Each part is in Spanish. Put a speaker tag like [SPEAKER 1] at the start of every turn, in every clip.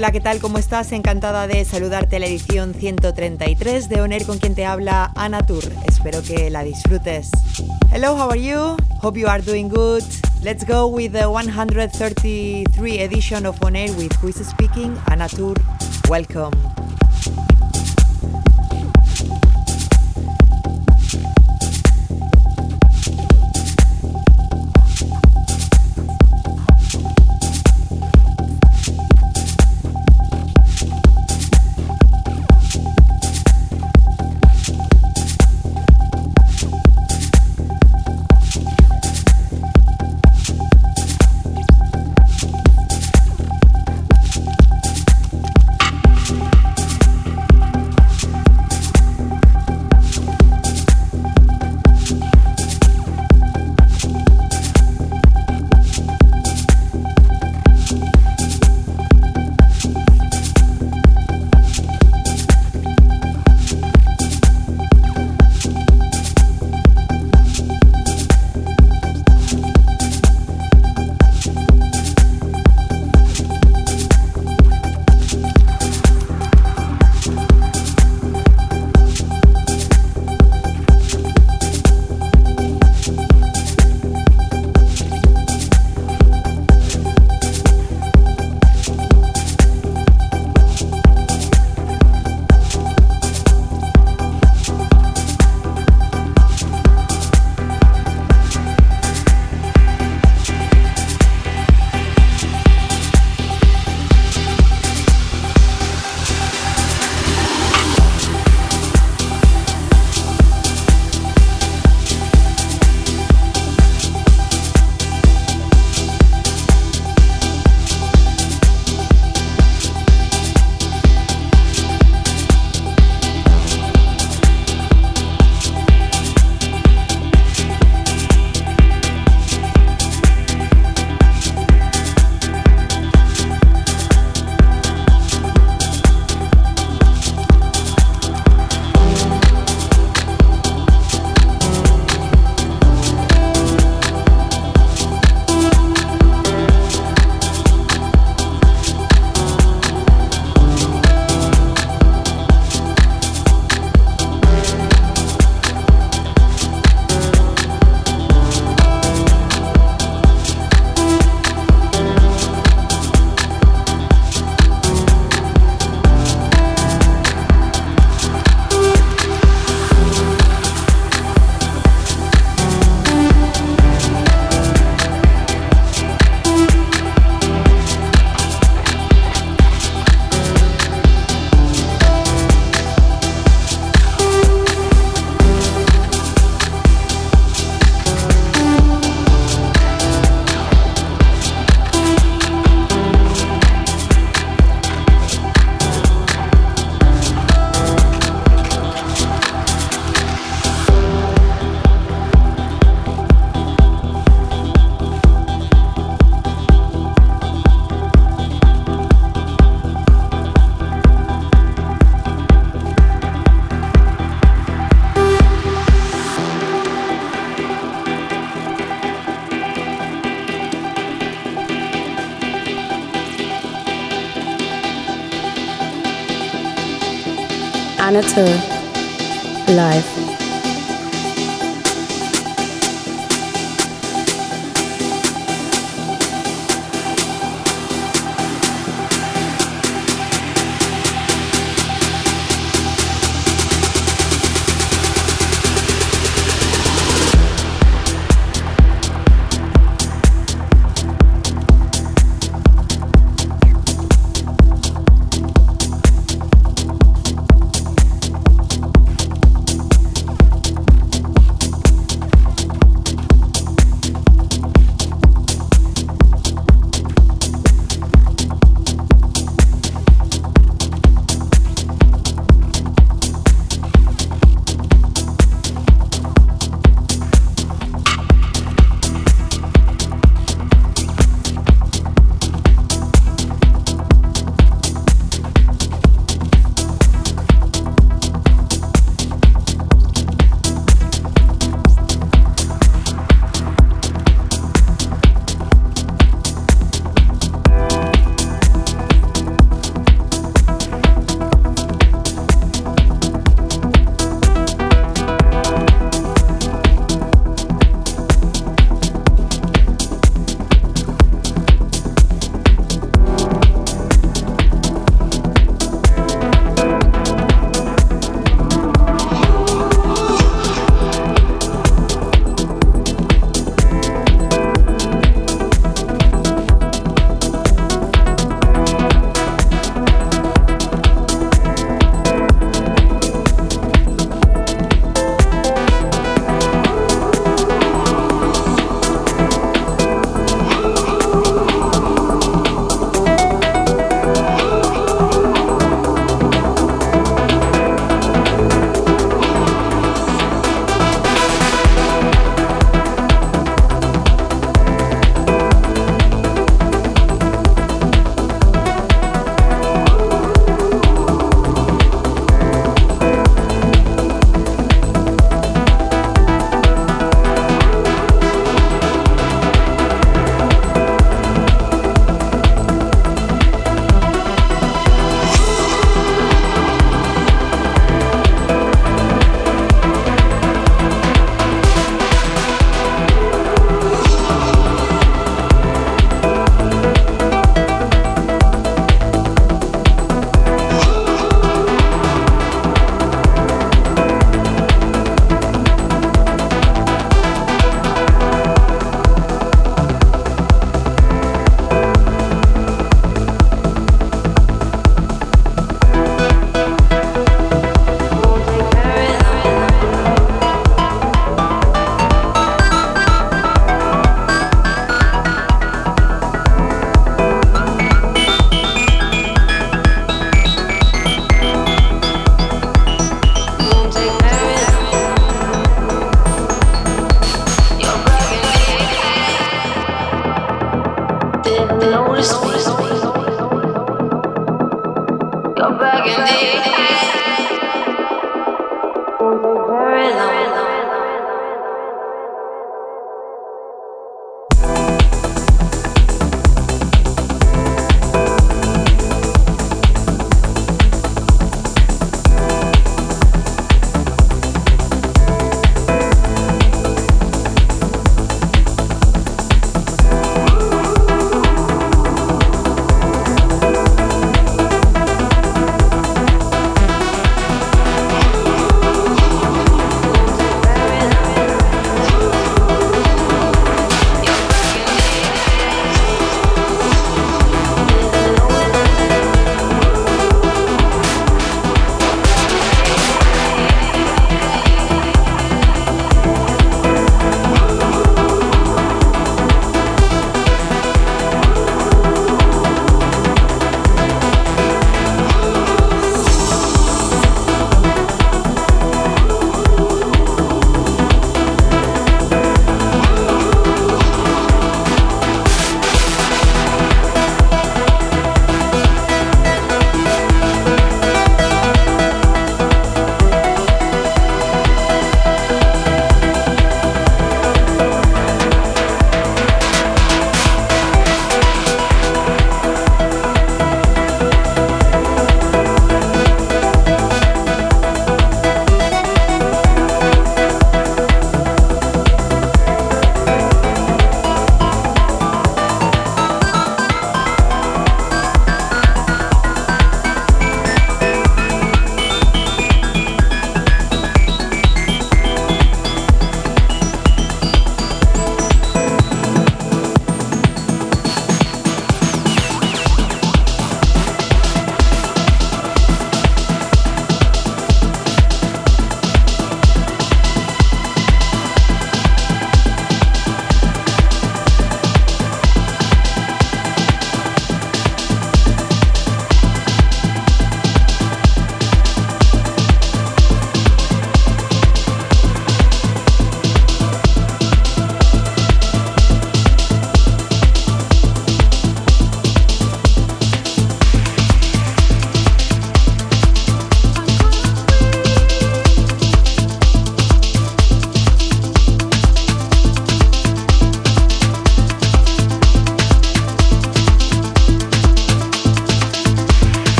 [SPEAKER 1] Hola, ¿qué tal? ¿Cómo estás? Encantada de saludarte a la edición 133 de Oner con quien te habla Ana Tour. Espero que la disfrutes. Hello, how are you? Hope you are doing good. Let's go with the 133 edition of On with Who is Speaking, Ana Tour. Welcome.
[SPEAKER 2] Anatur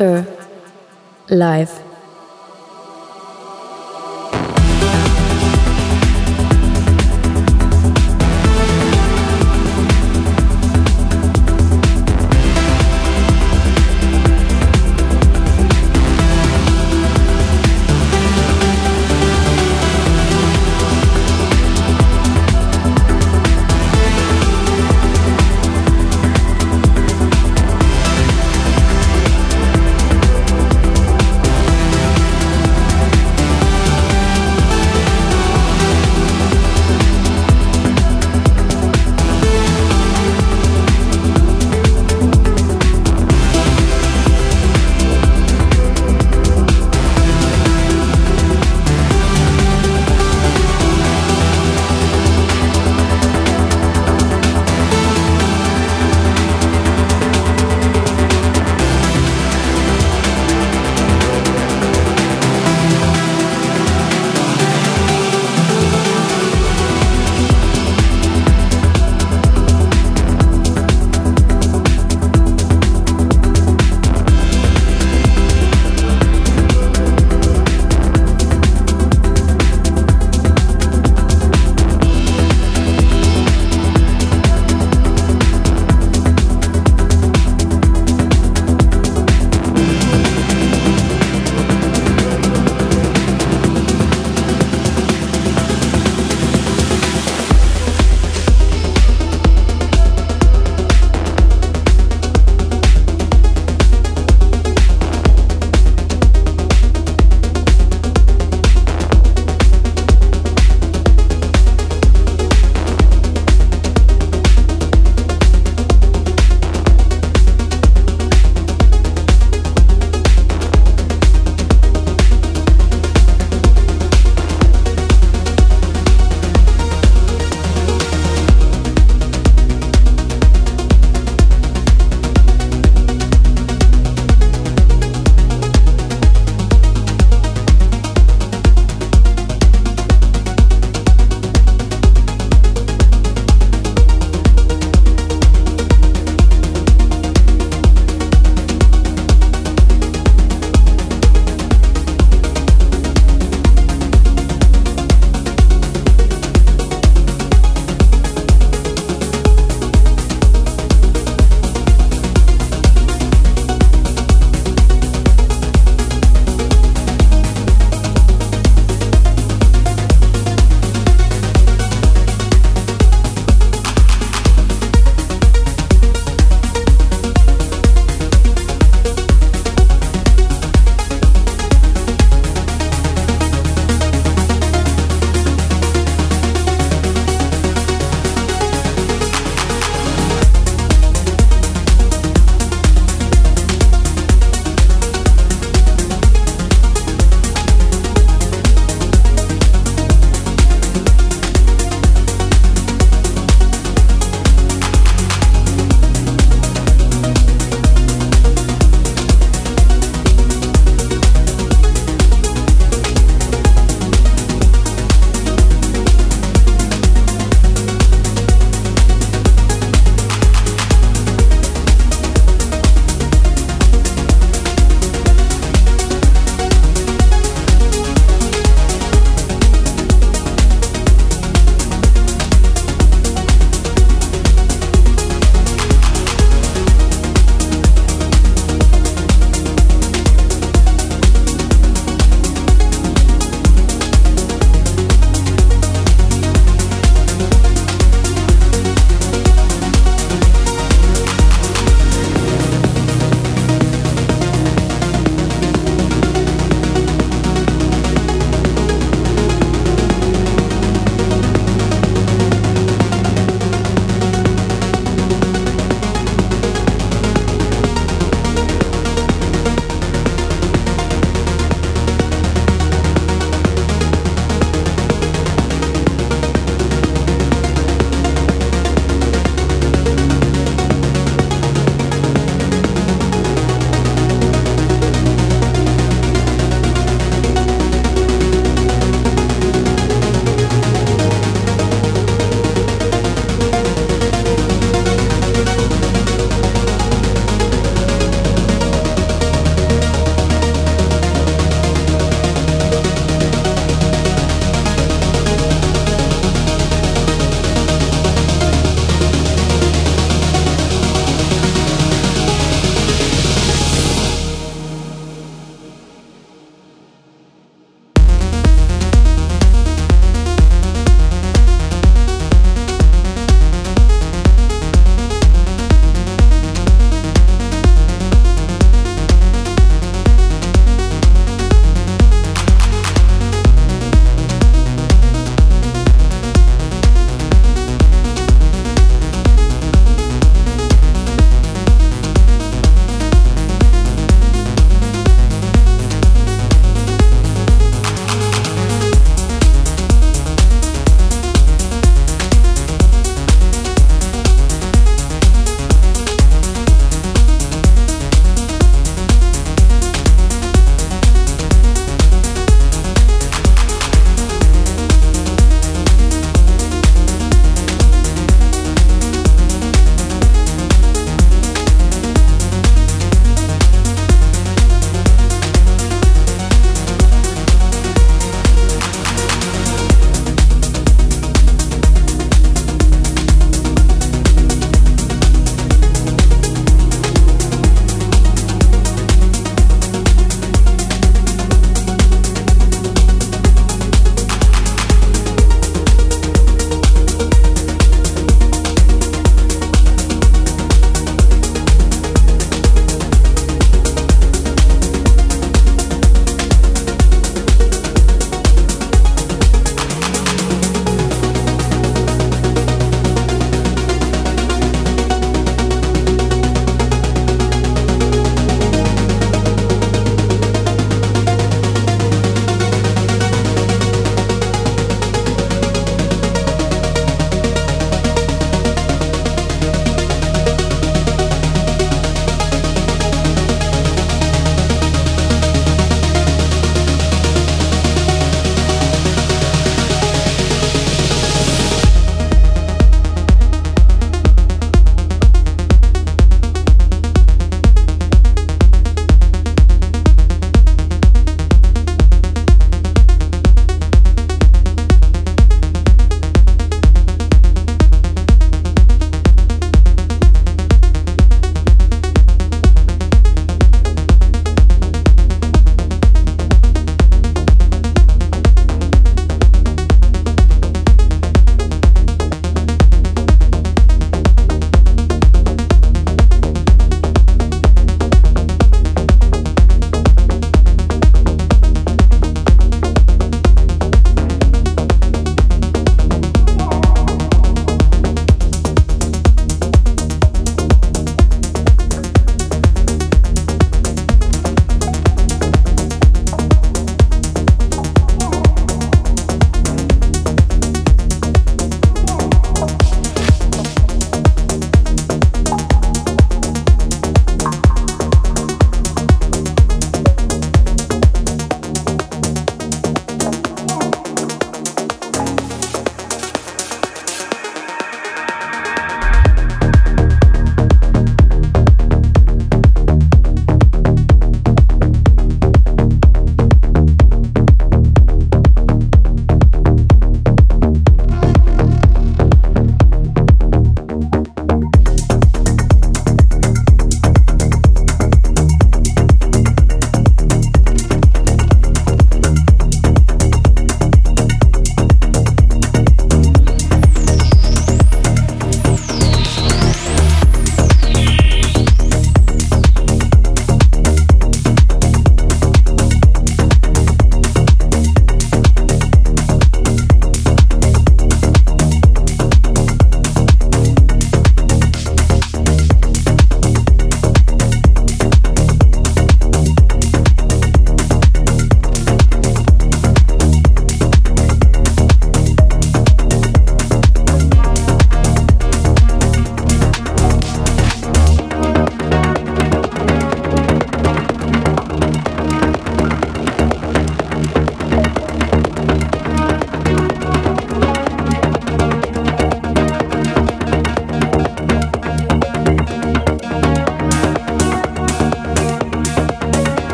[SPEAKER 3] Anatur live.